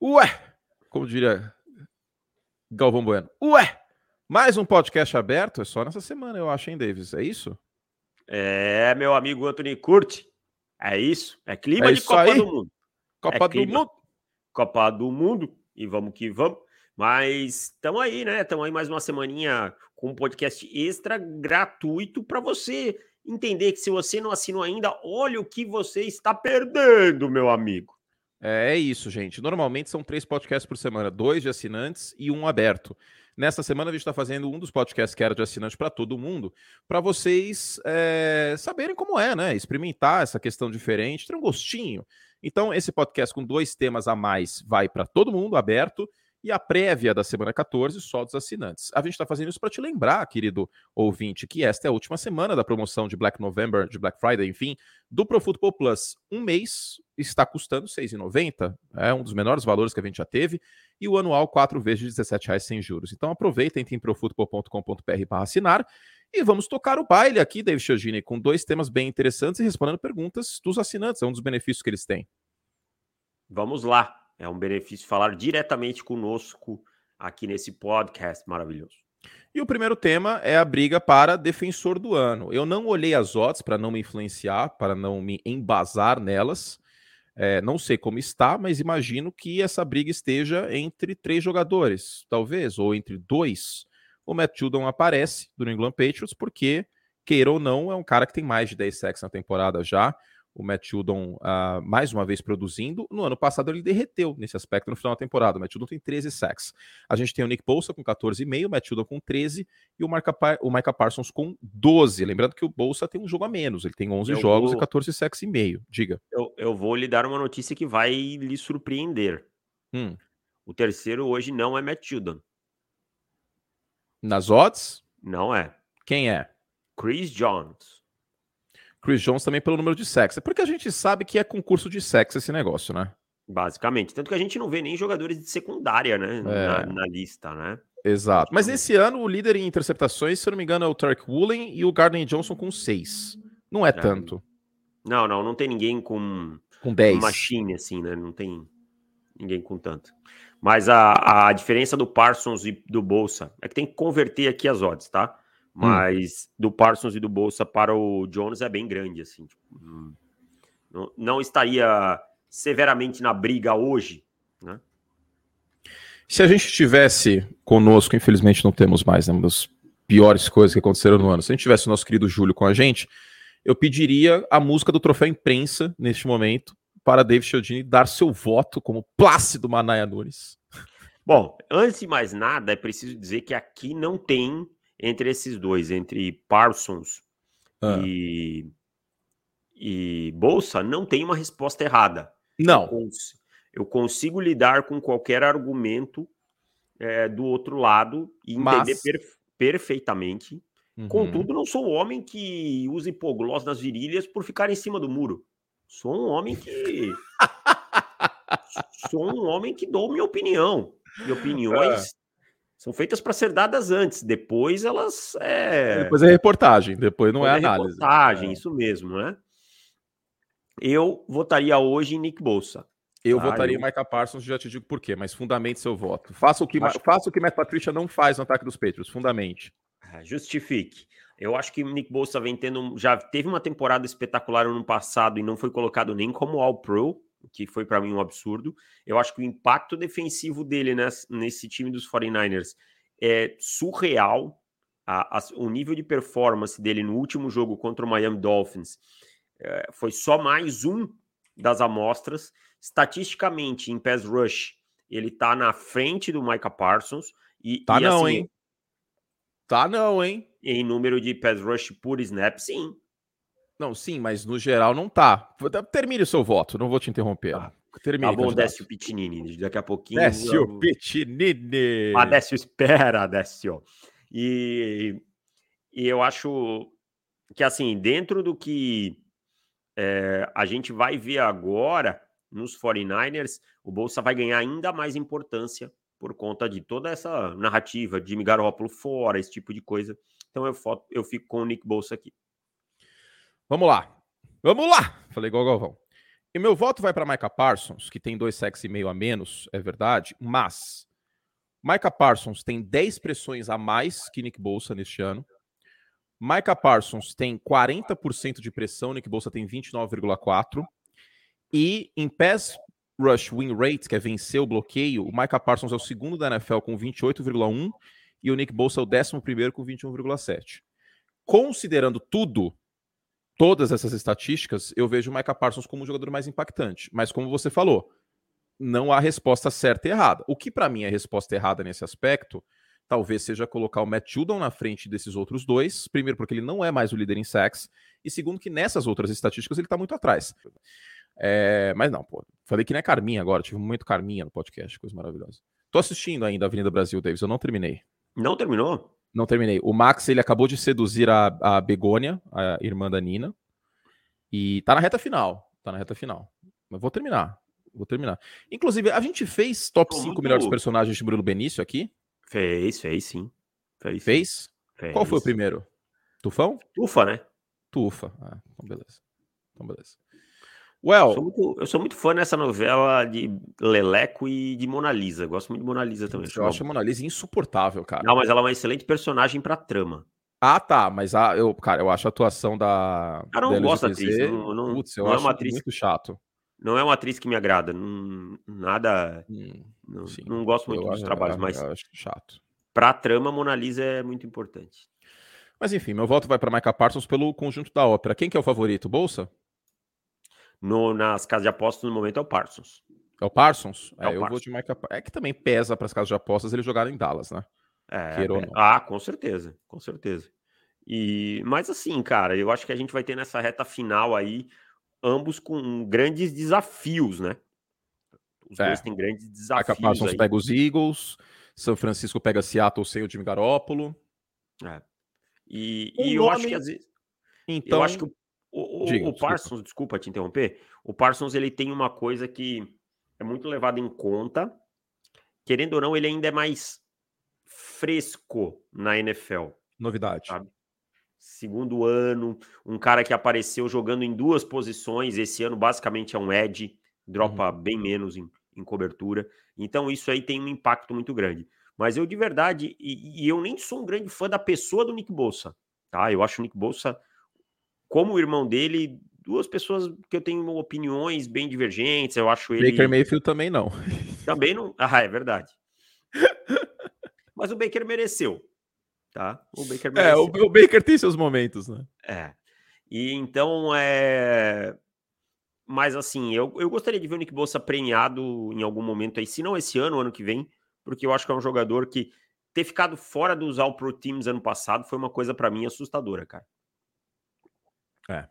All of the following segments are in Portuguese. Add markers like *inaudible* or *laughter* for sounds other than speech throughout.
Ué, como diria Galvão Bueno. Ué, mais um podcast aberto? É só nessa semana, eu acho, hein, Davis? É isso? É, meu amigo Anthony Curti. É isso. É clima É de Copa aí. do Mundo. Copa É do clima. Mundo. Copa do Mundo. E vamos que vamos. Mas estamos aí, né? Estamos aí mais uma semaninha com um podcast extra gratuito para você entender que se você não assinou ainda, olha o que você está perdendo, meu amigo. É, é isso, gente. Normalmente são três podcasts por semana, dois de assinantes e um aberto. Nessa semana a gente está fazendo um dos podcasts que era de assinante para todo mundo, para vocês é, saberem como é, né? Experimentar essa questão diferente, ter um gostinho. Então, esse podcast com dois temas a mais vai para todo mundo, aberto, e a prévia da semana 14 só dos assinantes. A gente está fazendo isso para te lembrar, querido ouvinte, que esta é a última semana da promoção de Black November, de Black Friday, enfim, do Pro Football Plus. Um mês está custando R$ 6,90, é um dos menores valores que a gente já teve, e o anual quatro vezes de R$ 17,00 sem juros. Então aproveitem, tem profutbol.com.br para assinar, e vamos tocar o baile aqui, David Chiogini, com dois temas bem interessantes e respondendo perguntas dos assinantes, é um dos benefícios que eles têm. Vamos lá. É um benefício falar diretamente conosco aqui nesse podcast maravilhoso. E o primeiro tema é a briga para defensor do ano. Eu não olhei as odds para não me influenciar, para não me embasar nelas. É, não sei como está, mas imagino que essa briga esteja entre três jogadores, talvez, ou entre dois. O Matt Judon aparece do New England Patriots porque, queira ou não, é um cara que tem mais de 10 sacks na temporada já. O Matt Judon, ah, mais uma vez, produzindo. No ano passado, ele derreteu nesse aspecto no final da temporada. O Matt Judon tem 13 sacks. A gente tem o Nick Bolsa com 14,5, o Matt Judon com 13 e o, Marca, o Micah Parsons com 12. Lembrando que o Bolsa tem um jogo a menos, ele tem 11 Eu jogos vou- e 14 sacks e meio. Diga. Eu, eu vou lhe dar uma notícia que vai lhe surpreender. Hum. O terceiro hoje não é Matt Judon. Nas odds, Não é. quem é? Chris Jones. Chris Jones também pelo número de sacks. É porque a gente sabe que é concurso de sacks esse negócio, né? Basicamente. Tanto que a gente não vê nem jogadores de secundária, né? Na, É. na lista, né? Exato. Mas esse ano o líder em interceptações, se eu não me engano, é o Tarek Woolen e o Gardner Johnson com 6. Não é tanto. Não, não, não tem ninguém com Com 10. um machine, assim, né? Não tem ninguém com tanto. Mas a, a diferença do Parsons e do Bolsa é que tem que converter aqui as odds, tá? Mas do Parsons e do Bolsa para o Jones é bem grande, assim. tipo, hum, não, não estaria severamente na briga hoje, né? Se a gente tivesse conosco, infelizmente não temos mais, né? Uma das piores coisas que aconteceram no ano. Se a gente tivesse o nosso querido Júlio com a gente, eu pediria a música do troféu imprensa neste momento para David Chiodini dar seu voto como Plácido Manaia Nunes. Bom, antes de mais nada, é preciso dizer que aqui não tem entre esses dois, entre Parsons Ah. e, e Bolsa, não tem uma resposta errada. Eu, Não. cons- eu consigo lidar com qualquer argumento é, do outro lado e entender Mas- per- perfeitamente. Uhum. Contudo, não sou o homem que usa hipoglós nas virilhas por ficar em cima do muro. Sou um homem que. *laughs* sou um homem que dou minha opinião. E opiniões são feitas para ser dadas antes. Depois elas. É, Depois é reportagem, depois não é depois análise. reportagem, É. isso mesmo, né? Eu votaria hoje em Nick Bolsa. Eu Ah, votaria eu- em Micah Parsons, já te digo por quê, mas fundamente seu voto. Faça o que, Acho- faça o que Matt Patricia não faz no ataque dos Patriots, fundamente. Ah, Justifique. Eu acho que o Nick Bolsa vem tendo. Já teve uma temporada espetacular ano passado e não foi colocado nem como All-Pro, que foi para mim um absurdo. Eu acho que o impacto defensivo dele nesse, nesse time dos 49ers é surreal. A- a- o nível de performance dele no último jogo contra o Miami Dolphins é, foi só mais um das amostras. Estatisticamente, em pass rush, ele tá na frente do Micah Parsons. E, Tá e, não, assim, hein? Tá não, hein? em número de pass rush por snap, sim. Não, sim, mas no geral não tá. Termine o seu voto, não vou te interromper. Tá. Termine, Tá bom, candidato. Décio Pitinini. Daqui a pouquinho. Décio eu- Pitinini. Ah, Décio, espera, Décio. E, e eu acho que, assim, dentro do que é, a gente vai ver agora nos 49ers, o Bolsa vai ganhar ainda mais importância por conta de toda essa narrativa de Jimmy Garoppolo fora, esse tipo de coisa. Então eu, foto, eu fico com o Nick Bolsa aqui. Vamos lá. Vamos lá! Falei igual Galvão. E meu voto vai para Micah Parsons, que tem dois sacks e meio a menos, é verdade, mas Micah Parsons tem 10 pressões a mais que Nick Bolsa neste ano. Micah Parsons tem 40% de pressão, Nick Bolsa tem 29,4%. E em pass rush win rate, que é vencer o bloqueio, o Micah Parsons é o segundo da NFL com 28,1% e o Nick Bolsa é o décimo primeiro com 21,7%. Considerando tudo, todas essas estatísticas, eu vejo o Micah Parsons como o jogador mais impactante. Mas como você falou, não há resposta certa e errada. O que para mim é resposta errada nesse aspecto, talvez seja colocar o Matt Judon na frente desses outros dois. Primeiro, porque ele não é mais o líder em sacks. E segundo, que nessas outras estatísticas ele está muito atrás. É, mas não, pô. Falei que não é Carminha agora. Tive um momento Carminha no podcast, coisa maravilhosa. Tô assistindo ainda a Avenida Brasil, Davis. Eu não terminei. Não terminou? Não terminei. O Max, ele acabou de seduzir a, a Begônia, a irmã da Nina. E tá na reta final. Tá na reta final. Mas vou terminar. Vou terminar. Inclusive, a gente fez top 5 muito... melhores personagens de Bruno Benício aqui? Fez, fez sim. Fez? Fez? fez. Qual foi o primeiro? Tufão? Tufa, né? Tufa. Ah, então beleza. Então beleza. Well, eu sou, muito, eu sou muito fã nessa novela de Leleco e de Mona Lisa. Gosto muito de Mona Lisa também. Eu acho a Mona Lisa insuportável, cara. Não, mas ela é uma excelente personagem pra trama. Ah, tá, mas a, eu, cara, eu acho a atuação da. Cara, eu não gosto da atriz. Não, não, Putz, eu não é acho é uma atriz muito chato. Não é uma atriz que me agrada. Não, nada. Hum, não, não, gosto muito dos trabalhos, mas. Eu acho chato. Pra trama, Mona Lisa é muito importante. Mas enfim, meu voto vai para Micah Parsons pelo conjunto da ópera. Quem que é o favorito? Bolsa? No, nas casas de apostas, no momento, é o Parsons. É o Parsons? É, é o eu Parsons. vou de Micah É que também pesa para as casas de apostas ele jogar em Dallas, né? É, é. Ah, com certeza, com certeza. E, mas assim, cara, eu acho que a gente vai ter nessa reta final aí ambos com grandes desafios, né? Os é. dois têm grandes desafios. Parsons aí. pega os Eagles, São Francisco pega Seattle sem o Jimmy Garoppolo. É. E, um e eu acho que às vezes. Então, eu acho que o, o, Diga, o Parsons, desculpa. desculpa te interromper, o Parsons ele tem uma coisa que é muito levada em conta. Querendo ou não, ele ainda é mais fresco na NFL. Novidade. Sabe? segundo ano, um cara que apareceu jogando em duas posições. Esse ano, basicamente, é um edge, dropa uhum. bem menos em, em, cobertura. Então, isso aí tem um impacto muito grande. Mas eu, de verdade, e, e, eu nem sou um grande fã da pessoa do Nick Bolsa, tá? Eu acho o Nick Bolsa, como o irmão dele, duas pessoas que eu tenho opiniões bem divergentes. Eu acho ele. Baker Mayfield também não. *laughs* Também não. Ah, é verdade. *laughs* Mas o Baker mereceu tá? O Baker merece. É, o, o, Baker tem seus momentos, né? É. E então é. Mas assim, eu, eu gostaria de ver o Nick Bolsa premiado em algum momento aí, se não esse ano, ano que vem, porque eu acho que é um jogador que ter ficado fora dos All Pro Teams ano passado foi uma coisa para mim assustadora, cara. É.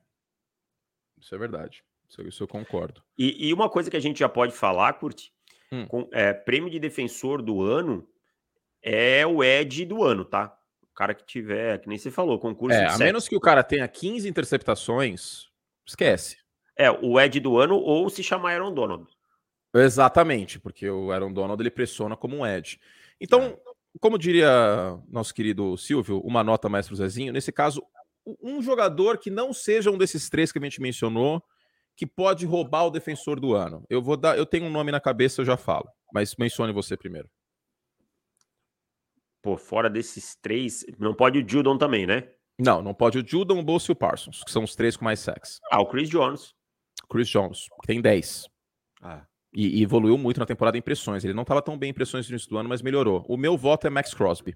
Isso é verdade. Isso, isso eu concordo. E, e, uma coisa que a gente já pode falar, Curti, hum. com, é, prêmio de defensor do ano é o Ed do ano, tá? cara que tiver, que nem você falou, concurso. É, a menos que o cara tenha 15 interceptações, esquece. É, o Ed do ano ou se chamar Aaron Donald. Exatamente, porque o Aaron Donald ele pressiona como um Ed. Então, é. como diria nosso querido Silvio, uma nota mais pro Zezinho, nesse caso, um jogador que não seja um desses três que a gente mencionou, que pode roubar o defensor do ano. Eu vou dar, eu tenho um nome na cabeça, eu já falo, mas mencione você primeiro. Pô, fora desses três, não pode o Judon também, né? Não, não pode o Judon, o Bolsa e o Parsons, que são os três com mais sacks. Ah, o Chris Jones. Chris Jones, que tem 10. Ah. E, e, evoluiu muito na temporada em pressões. Ele não estava tão bem em pressões no início do ano, mas melhorou. O meu voto é Max Crosby.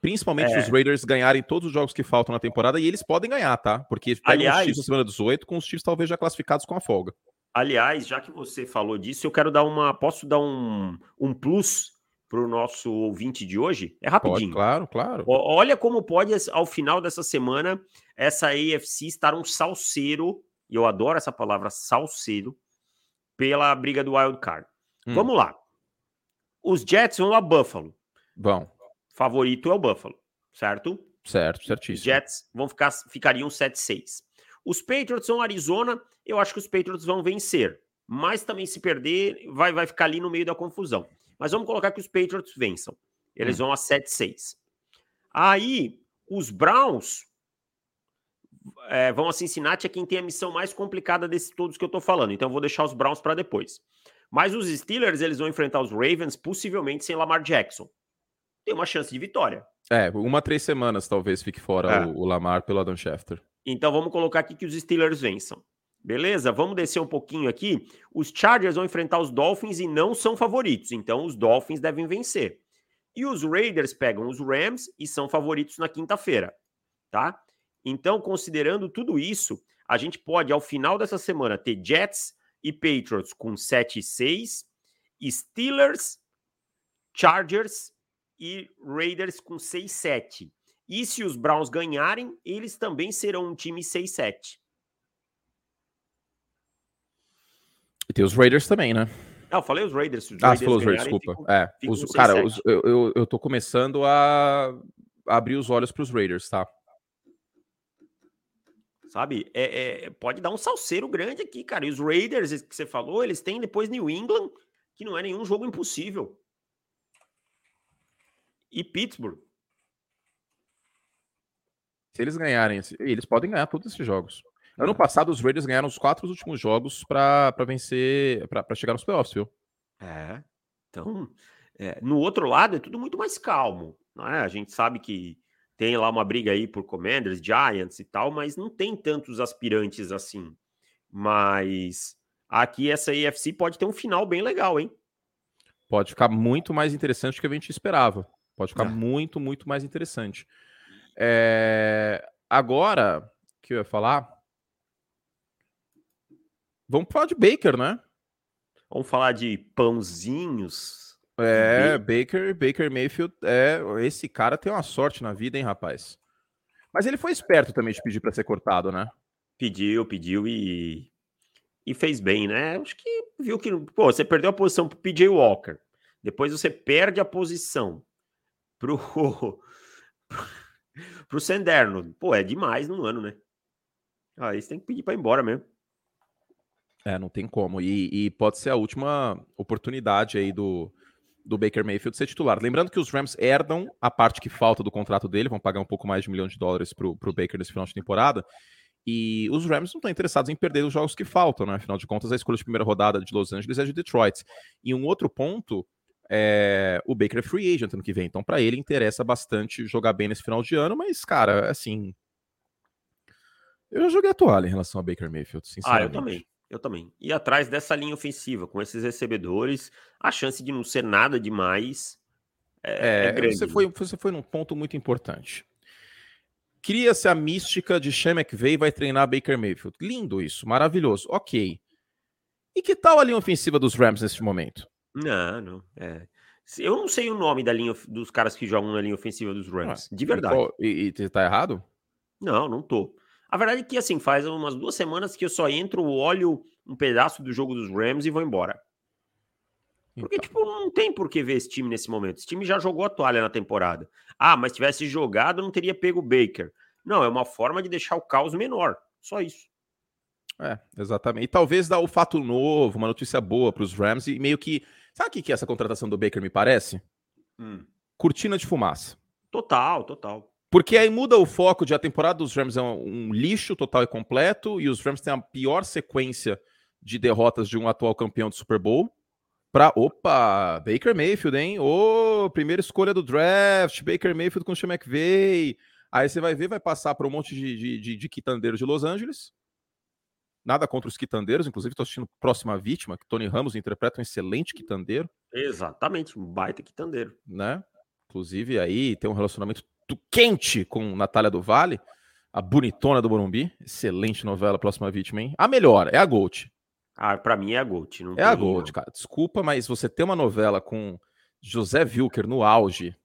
Principalmente é. os Raiders ganharem todos os jogos que faltam na temporada, e eles podem ganhar, tá? Porque aliás, os Chiefs na semana 18, com os Chiefs talvez já classificados com a folga. Aliás, já que você falou disso, eu quero dar uma. Posso dar um, um plus para o nosso ouvinte de hoje? É rapidinho. Pode, claro, claro. Olha como pode, ao final dessa semana, essa AFC estar um salseiro, e eu adoro essa palavra, salseiro, pela briga do Wild Card. Hum. Vamos lá. Os Jets vão a Buffalo. Vão. Favorito é o Buffalo, certo? Certo, certíssimo. Os Jets vão ficar, ficariam 7-6. Os Patriots são Arizona, eu acho que os Patriots vão vencer. Mas também se perder, vai, vai ficar ali no meio da confusão. Mas vamos colocar que os Patriots vençam. Eles hum. vão a 7-6. Aí, os Browns é, vão a Cincinnati, é quem tem a missão mais complicada desses todos que eu tô falando. Então eu vou deixar os Browns para depois. Mas os Steelers, eles vão enfrentar os Ravens, possivelmente sem Lamar Jackson. Tem uma chance de vitória. É, uma, três semanas talvez fique fora é. o, o, Lamar pelo Adam Schefter. Então vamos colocar aqui que os Steelers vençam. Beleza? Vamos descer um pouquinho aqui. Os Chargers vão enfrentar os Dolphins e não são favoritos. Então os Dolphins devem vencer. E os Raiders pegam os Rams e são favoritos na quinta-feira, tá? Então, considerando tudo isso, a gente pode, ao final dessa semana, ter Jets e Patriots com 7 e 6, Steelers, Chargers e Raiders com 6 e 7. E se os Browns ganharem, eles também serão um time 6 e 7. E tem os Raiders também, né? Não, eu falei os Raiders. Os ah, Raiders você falou os Raiders, desculpa. Ficam, é, ficam os, cara, os, eu, eu, eu tô começando a abrir os olhos para os Raiders, tá? Sabe? É, é, pode dar um salseiro grande aqui, cara. E os Raiders que você falou, eles têm depois New England, que não é nenhum jogo impossível. E Pittsburgh. Se eles ganharem, eles podem ganhar todos esses jogos. Ano passado, os Raiders ganharam os quatro últimos jogos para vencer, para chegar nos playoffs, viu? É. Então, é, no outro lado, é tudo muito mais calmo. Não é? A gente sabe que tem lá uma briga aí por Commanders, Giants e tal, mas não tem tantos aspirantes assim. Mas aqui essa AFC pode ter um final bem legal, hein? Pode ficar muito mais interessante do que a gente esperava. Pode ficar é. muito, muito mais interessante. É... Agora, que eu ia falar, Vamos falar de Baker, né? Vamos falar de pãozinhos. É, Baker, Baker Mayfield, é, esse cara tem uma sorte na vida, hein, rapaz. Mas ele foi esperto também de pedir para ser cortado, né? Pediu, pediu e e fez bem, né? Acho que viu que, pô, você perdeu a posição pro PJ Walker. Depois você perde a posição pro *laughs* pro Senderno. Pô, é demais no ano, né? Aí você tem que pedir para ir embora mesmo. É, não tem como. E, e, pode ser a última oportunidade aí do, do Baker Mayfield ser titular. Lembrando que os Rams herdam a parte que falta do contrato dele, vão pagar um pouco mais de um milhão de dólares para o Baker nesse final de temporada. E os Rams não estão interessados em perder os jogos que faltam, né? Afinal de contas, a escolha de primeira rodada de Los Angeles é de Detroit. E um outro ponto é o Baker é free agent ano que vem. Então, para ele, interessa bastante jogar bem nesse final de ano, mas, cara, assim. Eu já joguei a toalha em relação a Baker Mayfield, sinceramente. Ah, eu também. Eu também. E atrás dessa linha ofensiva, com esses recebedores, a chance de não ser nada demais é, é, é grande. Você foi, você foi num ponto muito importante. Cria-se a mística de Sean McVay vai treinar Baker Mayfield. Lindo isso, maravilhoso. Ok. E que tal a linha ofensiva dos Rams nesse momento? Não, não. É. Eu não sei o nome da linha dos caras que jogam na linha ofensiva dos Rams. Ah, de verdade. E, e, tá errado? Não, não tô. A verdade é que, assim, faz umas duas semanas que eu só entro, olho um pedaço do jogo dos Rams e vou embora. Porque, então. tipo, não tem por que ver esse time nesse momento. Esse time já jogou a toalha na temporada. Ah, mas tivesse jogado, não teria pego o Baker. Não, é uma forma de deixar o caos menor. Só isso. É, exatamente. E talvez dar o fato novo, uma notícia boa para os Rams e meio que. Sabe o que, que essa contratação do Baker me parece? Hum. Cortina de fumaça. Total, total. Porque aí muda o foco de a temporada dos Rams é um, um lixo total e completo, e os Rams têm a pior sequência de derrotas de um atual campeão de Super Bowl. Pra, opa, Baker Mayfield, hein? Ô, primeira escolha do draft, Baker Mayfield com o Sean McVay. Aí você vai ver, vai passar para um monte de, de, de, de quitandeiros de Los Angeles. Nada contra os quitandeiros, inclusive estou assistindo Próxima Vítima, que Tony Ramos interpreta um excelente quitandeiro. Exatamente, um baita quitandeiro. Né? Inclusive aí tem um relacionamento quente com Natália do Vale, a bonitona do Morumbi. Excelente novela, Próxima Vítima, hein? A melhor, é a Gold. Ah, pra mim é a Gold. é a Gold, cara. Desculpa, mas você tem uma novela com José Wilker no auge,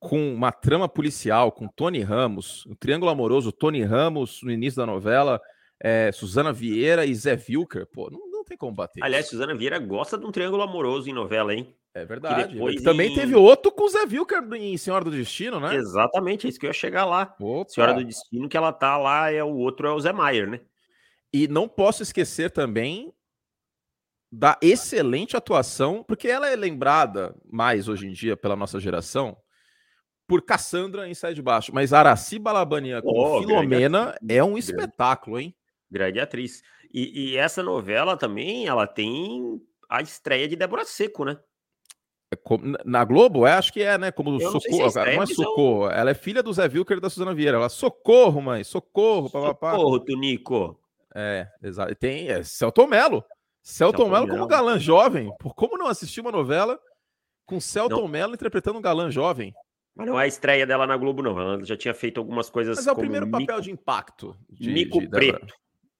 com uma trama policial, com Tony Ramos, um triângulo amoroso, Tony Ramos no início da novela, é, Suzana Vieira e Zé Wilker, pô, não, não tem como bater. Aliás, Suzana Vieira gosta de um triângulo amoroso em novela, hein? É verdade. Também teve outro com o Zé Vilker em Senhora do Destino, né? Exatamente, é isso que eu ia chegar lá. Opa. Senhora do Destino, que ela tá lá, é o outro é o Zé Maier, né? E não posso esquecer também da excelente atuação, porque ela é lembrada mais hoje em dia pela nossa geração por Cassandra em Sai de Baixo. Mas Araci Balabania com oh, Filomena é um espetáculo, hein? Grande atriz. E, e, essa novela também, ela tem a estreia de Débora Seco, né? É na Globo, é, acho que é, né? Como eu socorro. Não, se é não é socorro. Eu... Ela é filha do Zé Wilker e da Suzana Vieira. Ela, socorro, mãe, socorro, papapá. Socorro, Tunico. É, exato. Tem é, Celton Mello. Celton Mello como galã jovem. Por como não assistir uma novela com Celton Mello interpretando um galã jovem? Mas não é a estreia dela na Globo, não. Ela já tinha feito algumas coisas. Mas é o primeiro Mico... papel de impacto. De, Mico de Preto.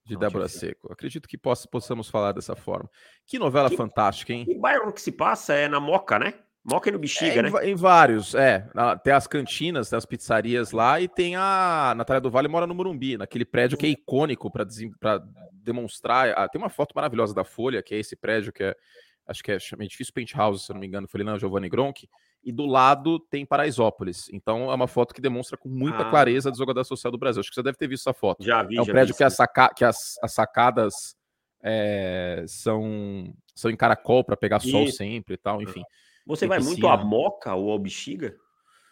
De Débora Seco. Acredito que possa, possamos falar dessa forma. Que novela que, fantástica, hein? O bairro que se passa é na Moca, né? Moca e no Bexiga, é, né? Em, em vários, é. Tem as cantinas, tem as pizzarias lá e tem a Natália do Vale mora no Morumbi, naquele prédio que é icônico para demonstrar. Ah, tem uma foto maravilhosa da Folha, que é esse prédio que é, acho que é edifício Penthouse, se não me engano, foi ali na Giovanni Gronk e do lado tem Paraisópolis. Então é uma foto que demonstra com muita ah. clareza a desigualdade social do Brasil. Acho que você deve ter visto essa foto. Já vi. É um já prédio vi, que, a saca... que as, as sacadas é, são, são em caracol para pegar Isso. sol sempre e tal, enfim. Você vai piscina. muito a Moca ou ao Bexiga?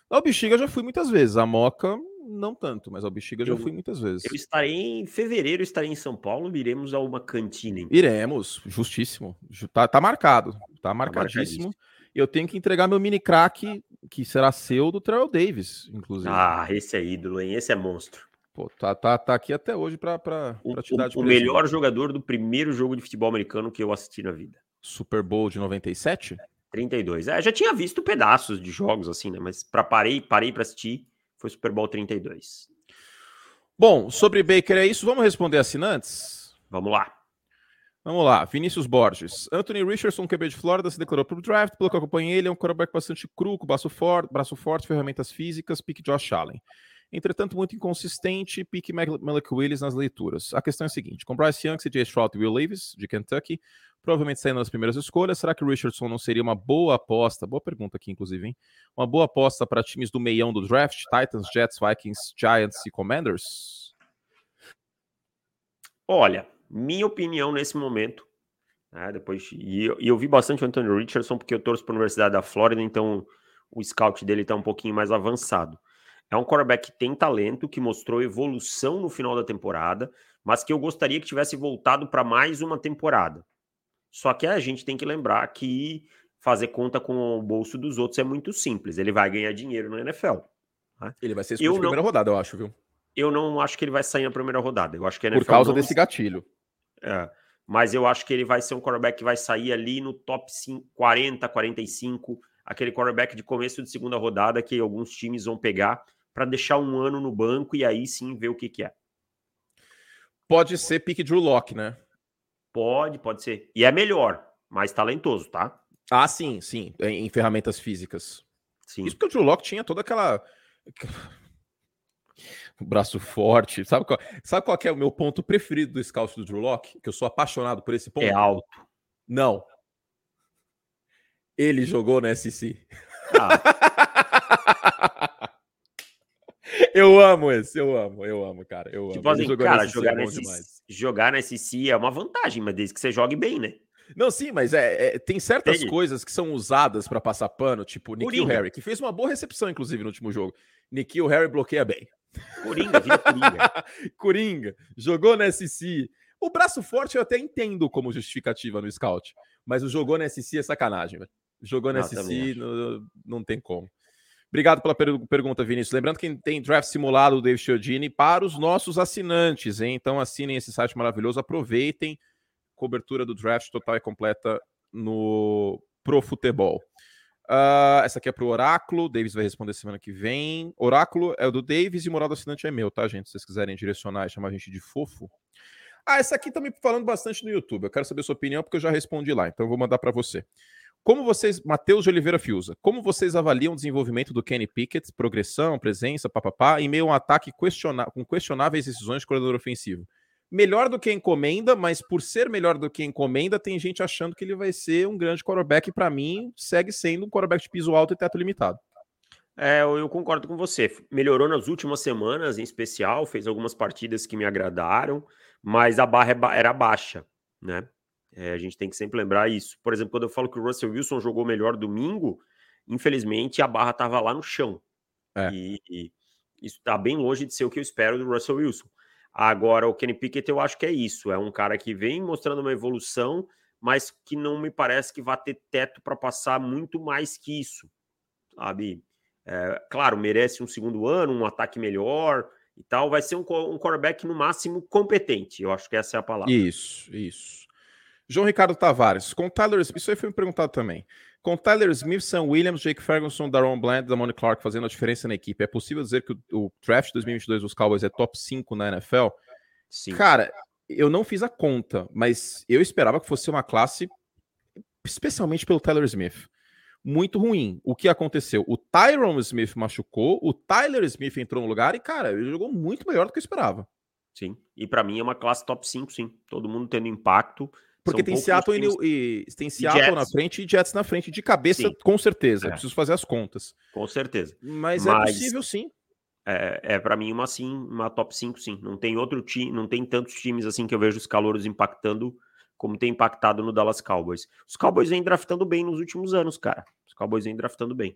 Ao Bexiga eu já fui muitas vezes. A Moca, não tanto, mas ao Bexiga eu, já fui muitas vezes. Eu estarei em fevereiro, estarei em São Paulo, iremos a uma cantina. Então. Iremos, justíssimo. Tá, tá marcado. Tá, tá marcadíssimo. Tá eu tenho que entregar meu mini crack, que será seu, do Terrell Davis, inclusive. Ah, esse é ídolo, hein? Esse é monstro. Pô, tá, tá, tá aqui até hoje para te dar de O, o melhor jogador do primeiro jogo de futebol americano que eu assisti na vida. Super Bowl de 97? 32. É, já tinha visto pedaços de jogos assim, né? Mas para parei, parei para assistir, foi Super Bowl 32. Bom, sobre Baker é isso. Vamos responder assinantes? Vamos lá. Vamos lá, Vinícius Borges. Anthony Richardson, QB de Flórida, se declarou para o draft, pelo que eu acompanhei, ele é um quarterback bastante cru, com braço forte, braço forte, ferramentas físicas, pique Josh Allen. Entretanto, muito inconsistente, pique Malik Willis nas leituras. A questão é a seguinte, com Bryce Young, CJ Stroud e Will Levis, de Kentucky, provavelmente saindo nas primeiras escolhas, será que Richardson não seria uma boa aposta? Boa pergunta aqui, inclusive, hein? Uma boa aposta para times do meião do draft, Titans, Jets, Vikings, Giants e Commanders? Olha, minha opinião nesse momento, né, depois, e eu, e eu, vi bastante o Anthony Richardson porque eu torço para a Universidade da Flórida, então o scout dele está um pouquinho mais avançado. É um quarterback que tem talento, que mostrou evolução no final da temporada, mas que eu gostaria que tivesse voltado para mais uma temporada. Só que a gente tem que lembrar que fazer conta com o bolso dos outros é muito simples. Ele vai ganhar dinheiro na NFL. Né? Ele vai ser escolhido na primeira rodada, eu acho, viu? Eu não acho que ele vai sair na primeira rodada. Eu acho que Por causa desse gatilho. É, mas eu acho que ele vai ser um quarterback que vai sair ali no top 5, 40, 45, aquele quarterback de começo de segunda rodada que alguns times vão pegar para deixar um ano no banco e aí sim ver o que, que é. Pode ser pique Drew Lock, né? Pode, pode ser. E é melhor, mais talentoso, tá? Ah, sim, sim, em, em ferramentas físicas. Sim. Isso porque o Drew Lock tinha toda aquela braço forte. Sabe qual, sabe qual é o meu ponto preferido do scout do Drew Locke? Que eu sou apaixonado por esse ponto. É alto. Não. Ele jogou na SC. Ah. *laughs* eu amo esse, eu amo, eu amo, cara. Eu tipo amo. Assim, cara, jogar, nesse, jogar na SC é uma vantagem, mas desde que você jogue bem, né? Não, sim, mas é, é tem certas Entendi. coisas que são usadas para passar pano, tipo Nikhil Harry, que fez uma boa recepção, inclusive, no último jogo. Nikhil Harry bloqueia bem. Coringa, vira Coringa. *laughs* Coringa, jogou na SC. O braço forte eu até entendo como justificativa no scout, mas o jogou na SC é sacanagem, velho. Jogou na SC, não, não tem como. Obrigado pela per pergunta, Vinícius. Lembrando que tem draft simulado do David Chiodini para os nossos assinantes, hein? Então assinem esse site maravilhoso, aproveitem. Cobertura do draft total e completa no Pro Futebol. Uh, essa aqui é pro Oráculo. Davis vai responder semana que vem. Oráculo é o do Davis e moral do assinante é meu, tá, gente? Se vocês quiserem direcionar e chamar a gente de fofo. Ah, essa aqui tá me falando bastante no YouTube. Eu quero saber sua opinião porque eu já respondi lá, então eu vou mandar para você. Como vocês, Matheus de Oliveira Fiuza, como vocês avaliam o desenvolvimento do Kenny Pickett, progressão, presença, papapá, em meio a um ataque questiona com questionáveis decisões de corredor ofensivo? Melhor do que encomenda, mas por ser melhor do que encomenda, tem gente achando que ele vai ser um grande quarterback. Para mim, segue sendo um quarterback de piso alto e teto limitado. É, eu concordo com você. Melhorou nas últimas semanas, em especial, fez algumas partidas que me agradaram, mas a barra é era baixa, né? É, a gente tem que sempre lembrar isso. Por exemplo, quando eu falo que o Russell Wilson jogou melhor domingo, infelizmente a barra estava lá no chão. É. E, e, isso está bem longe de ser o que eu espero do Russell Wilson. Agora, o Kenny Pickett, eu acho que é isso. É um cara que vem mostrando uma evolução, mas que não me parece que vai ter teto para passar muito mais que isso, sabe? É, claro, merece um segundo ano, um ataque melhor e tal. Vai ser um, um quarterback, no máximo, competente. Eu acho que essa é a palavra. Isso, isso. João Ricardo Tavares, com Tyler Smith, isso aí foi me perguntado também. Com Tyler Smith, Sam Williams, Jake Ferguson, Daron Bland, Damone Clark fazendo a diferença na equipe, é possível dizer que o, o draft 2022 dos Cowboys é top 5 na NFL? Sim. Cara, eu não fiz a conta, mas eu esperava que fosse uma classe, especialmente pelo Tyler Smith, muito ruim. O que aconteceu? O Tyron Smith machucou, o Tyler Smith entrou no lugar e, cara, ele jogou muito melhor do que eu esperava. Sim, e para mim é uma classe top 5, sim. Todo mundo tendo impacto. Porque tem Seattle, e, e, tem Seattle na frente e Jets na frente, de cabeça, sim. com certeza. É. Preciso fazer as contas. Com certeza. Mas, é Mas é possível, sim. É, é para mim uma sim, uma top 5, sim. Não tem outro time, não tem tantos times assim que eu vejo os calouros impactando como tem impactado no Dallas Cowboys. Os Cowboys vêm draftando bem nos últimos anos, cara. Os Cowboys vêm draftando bem.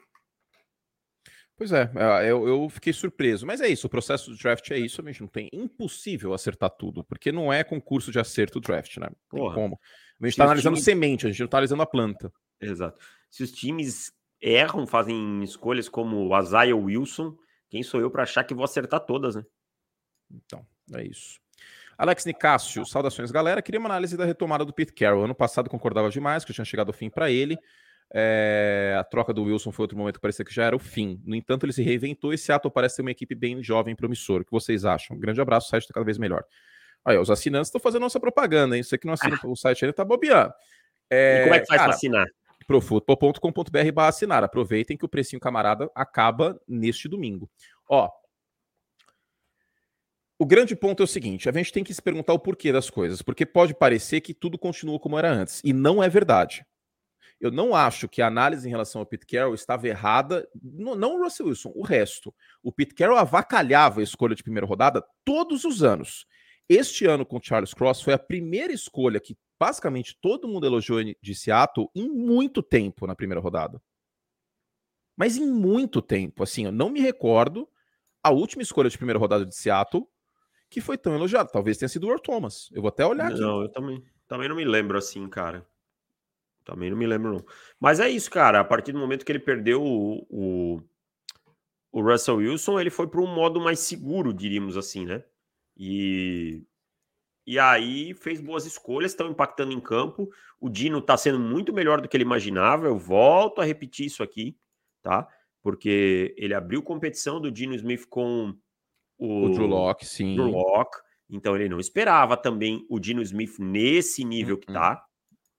Pois é, é, eu, eu, fiquei surpreso. Mas é isso, o processo do draft é isso, a gente não tem impossível acertar tudo, porque não é concurso de acerto o draft, né? Tem como. A gente está analisando times... semente, a gente não está analisando a planta. Exato. Se os times erram, fazem escolhas como o Isaiah Wilson, quem sou eu para achar que vou acertar todas, né? Então, é isso. Alex Nicásio, saudações, galera. Queria uma análise da retomada do Pete Carroll. Ano passado concordava demais que tinha chegado ao fim para ele. É, a troca do Wilson foi outro momento que parecia que já era o fim. No entanto, ele se reinventou e Seattle parece ser uma equipe bem jovem e promissora. O que vocês acham? Um grande abraço, o site está cada vez melhor. Aí, os assinantes estão fazendo nossa propaganda, hein? Você que não assina ah. o site ainda está bobeando. É, e como é que faz para assinar? profutbol.com.br barra assinar. Aproveitem que o precinho camarada acaba neste domingo. Ó, o grande ponto é o seguinte: a gente tem que se perguntar o porquê das coisas, porque pode parecer que tudo continua como era antes, e não é verdade. Eu não acho que a análise em relação ao Pete Carroll estava errada, não o Russell Wilson, o resto. O Pete Carroll avacalhava a escolha de primeira rodada todos os anos. Este ano com Charles Cross foi a primeira escolha que basicamente todo mundo elogiou de Seattle em muito tempo na primeira rodada. Mas em muito tempo, assim, eu não me recordo a última escolha de primeira rodada de Seattle que foi tão elogiado. Talvez tenha sido o Thomas. Eu vou até olhar aqui. Não, eu também, também não me lembro assim, cara. Também não me lembro, não. Mas é isso, cara. A partir do momento que ele perdeu o, o, o Russell Wilson, ele foi para um modo mais seguro, diríamos assim, né? E, e aí fez boas escolhas, estão impactando em campo. O Dino está sendo muito melhor do que ele imaginava. Eu volto a repetir isso aqui, tá? Porque ele abriu competição do Dino Smith com o, o Drew Locke, sim. Drew Locke. Então ele não esperava também o Dino Smith nesse nível que tá,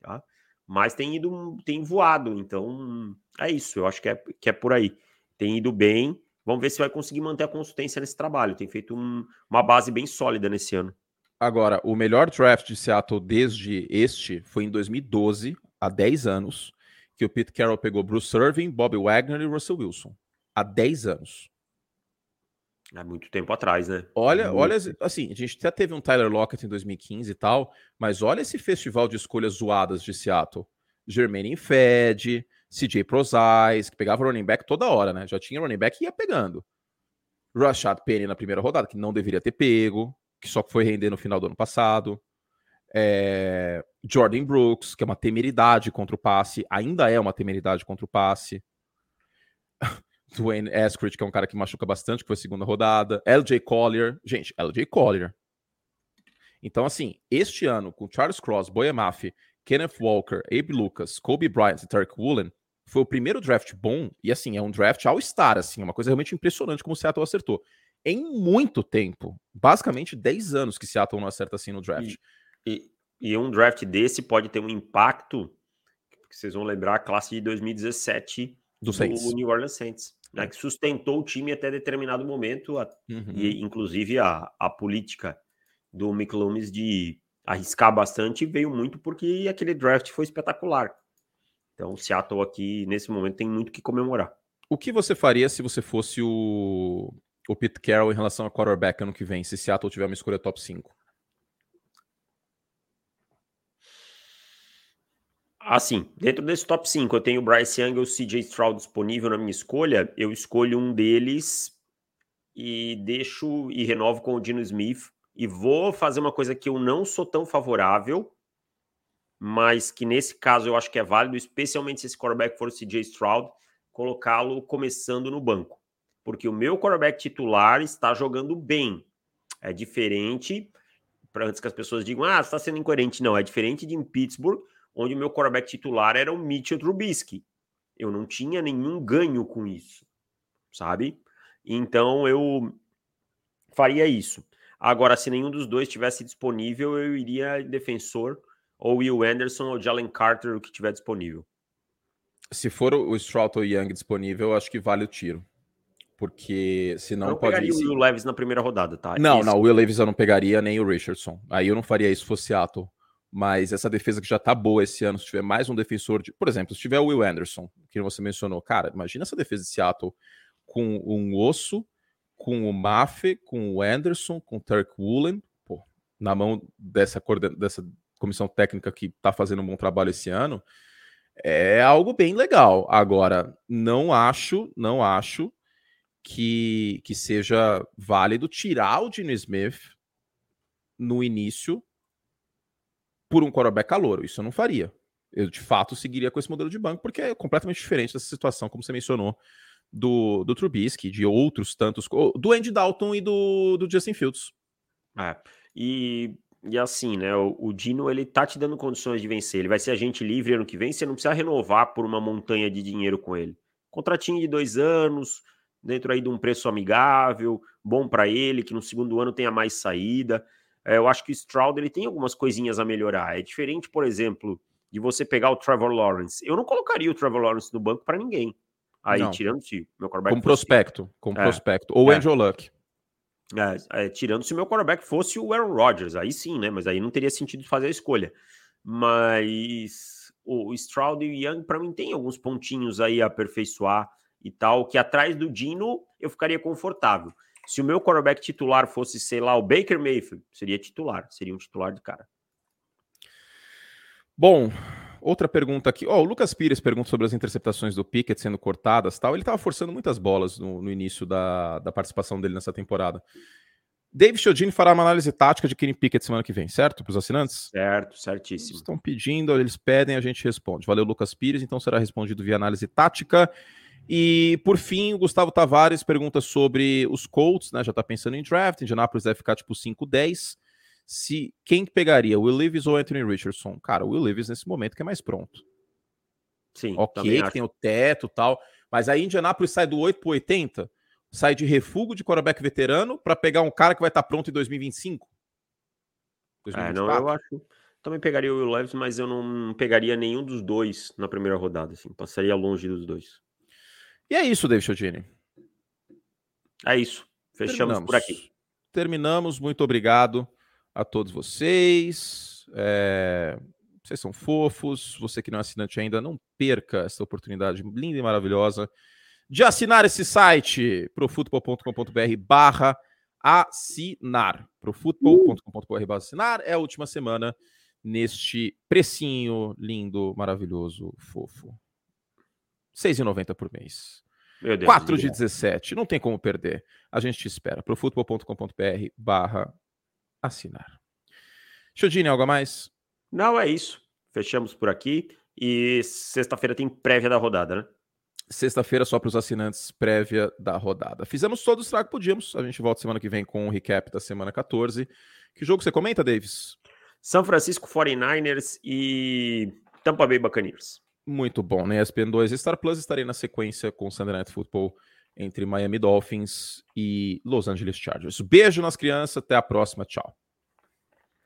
tá? Mas tem ido, tem voado. Então é isso. Eu acho que é, que é por aí. Tem ido bem. Vamos ver se vai conseguir manter a consistência nesse trabalho. Tem feito um, uma base bem sólida nesse ano. Agora, o melhor draft de Seattle desde este foi em 2012, há 10 anos, que o Pete Carroll pegou Bruce Irving, Bobby Wagner e Russell Wilson. Há 10 anos. Há muito tempo atrás, né? Olha, olha, assim, a gente até teve um Tyler Lockett em 2015 e tal, mas olha esse festival de escolhas zoadas de Seattle. Jermaine Fed, CJ Prozais, que pegava running back toda hora, né? Já tinha running back e ia pegando. Rashad Penny na primeira rodada, que não deveria ter pego, que só foi render no final do ano passado. É... Jordan Brooks, que é uma temeridade contra o passe, ainda é uma temeridade contra o passe. Dwayne Eskridge, que é um cara que machuca bastante, que foi segunda rodada. LJ Collier. Gente, LJ Collier. Então, assim, este ano, com Charles Cross, Maffey, Kenneth Walker, Abe Lucas, Kobe Bryant e Tarek Woolen, foi o primeiro draft bom, e assim, é um draft all-star, assim, é uma coisa realmente impressionante como o Seattle acertou. Em muito tempo, basicamente 10 anos que Seattle não acerta assim no draft. E, e, e um draft desse pode ter um impacto, que vocês vão lembrar, a classe de 2017 do, do New Orleans Saints né, que sustentou o time até determinado momento, a, uhum. e inclusive a, a política do Mick Loomis de arriscar bastante veio muito porque aquele draft foi espetacular. Então, o Seattle aqui, nesse momento, tem muito que comemorar. O que você faria se você fosse o, o Pete Carroll em relação a quarterback ano que vem, se Seattle tiver uma escolha top 5? Assim, dentro desse top 5, eu tenho o Bryce Young e o CJ Stroud disponível na minha escolha. Eu escolho um deles e deixo e renovo com o Dino Smith. E vou fazer uma coisa que eu não sou tão favorável, mas que nesse caso eu acho que é válido, especialmente se esse quarterback for o CJ Stroud, colocá-lo começando no banco. Porque o meu quarterback titular está jogando bem. É diferente, para antes que as pessoas digam, ah, está sendo incoerente. Não, é diferente de em Pittsburgh, onde o meu quarterback titular era o Mitchell Trubisky. Eu não tinha nenhum ganho com isso, sabe? Então eu faria isso. Agora, se nenhum dos dois tivesse disponível, eu iria defensor ou Will Anderson ou Jalen Carter, o que tiver disponível. Se for o Stroud ou Young disponível, acho que vale o tiro. Porque senão eu não pode. pegaria o Will Levis na primeira rodada, tá? Não, não, o Will Levis eu não pegaria, nem o Richardson. Aí eu não faria isso se fosse Seattle. Mas essa defesa que já tá boa esse ano, se tiver mais um defensor de. Por exemplo, se tiver o Will Anderson, que você mencionou, cara, imagina essa defesa de Seattle com um osso, com o Maffe, com o Anderson, com o Turk Woolen, pô, na mão dessa, dessa comissão técnica que tá fazendo um bom trabalho esse ano, é algo bem legal. Agora, não acho, não acho que, que seja válido tirar o Dino Smith no início por um quarterback calouro. Isso eu não faria. Eu, de fato, seguiria com esse modelo de banco, porque é completamente diferente dessa situação, como você mencionou, do, do Trubisky, de outros tantos, do Andy Dalton e do, do Justin Fields. É, e, e assim, né, o, o, Dino, ele tá te dando condições de vencer, ele vai ser agente livre ano que vem, você não precisa renovar por uma montanha de dinheiro com ele. Contratinho de dois anos, dentro aí de um preço amigável, bom para ele, que no segundo ano tenha mais saída. É, eu acho que o Stroud ele tem algumas coisinhas a melhorar. É diferente, por exemplo, de você pegar o Trevor Lawrence. Eu não colocaria o Trevor Lawrence no banco para ninguém. Aí, tirando se meu quarterback. Como prospecto. Como é, prospecto. Ou é. Andrew Luck. É, é, tirando se meu quarterback fosse o Aaron Rodgers. Aí sim, né? Mas aí não teria sentido fazer a escolha. Mas o Stroud e o Young, para mim, tem alguns pontinhos aí a aperfeiçoar e tal, que atrás do Dino eu ficaria confortável. Se o meu quarterback titular fosse, sei lá, o Baker Mayfield, seria titular, seria um titular de cara. Bom, outra pergunta aqui. oh, o Lucas Pires pergunta sobre as interceptações do Pickett sendo cortadas tal. Ele estava forçando muitas bolas no, no início da, da, participação dele nessa temporada. Dave Chiodini fará uma análise tática de Kenny Pickett semana que vem, certo? Para os assinantes? Certo, certíssimo. Eles estão pedindo, eles pedem, a gente responde. Valeu, Lucas Pires. Então será respondido via análise tática. E por fim, o Gustavo Tavares pergunta sobre os Colts, né? Já tá pensando em draft, Indianapolis deve ficar tipo 5-10. Se quem pegaria, Will Levis ou Anthony Richardson? Cara, o Will Levis nesse momento que é mais pronto. Sim, ok, que tem o teto tal, mas aí Indianapolis sai do 8 para 80, sai de refúgio de quarterback veterano para pegar um cara que vai estar tá pronto em 2025. 2024. É, não, eu acho. Também pegaria o Will Levis, mas eu não pegaria nenhum dos dois na primeira rodada, assim, passaria longe dos dois. E é isso, David Chodini. É isso. Fechamos Terminamos. por aqui. Terminamos. Muito obrigado a todos vocês. É... Vocês são fofos. Você que não é assinante ainda, não perca essa oportunidade linda e maravilhosa de assinar esse site profutbol.com.br barra assinar. profutbol.com.br barra assinar é a última semana neste precinho lindo, maravilhoso, fofo. 6,90 por mês. Meu Deus 4 de 17. Não tem como perder. A gente te espera. profutbol.com.br barra assinar. Chodine, algo a mais? Não, é isso. Fechamos por aqui. E sexta-feira tem prévia da rodada, né? Sexta-feira só para os assinantes, prévia da rodada. Fizemos todo o estrago que podíamos. A gente volta semana que vem com o um recap da semana 14. Que jogo você comenta, Davis? São Francisco 49ers e Tampa Bay Buccaneers. Muito bom, né? ESPN 2 Star Plus estarei na sequência com Sunday Night Football entre Miami Dolphins e Los Angeles Chargers. Beijo nas crianças, até a próxima, tchau.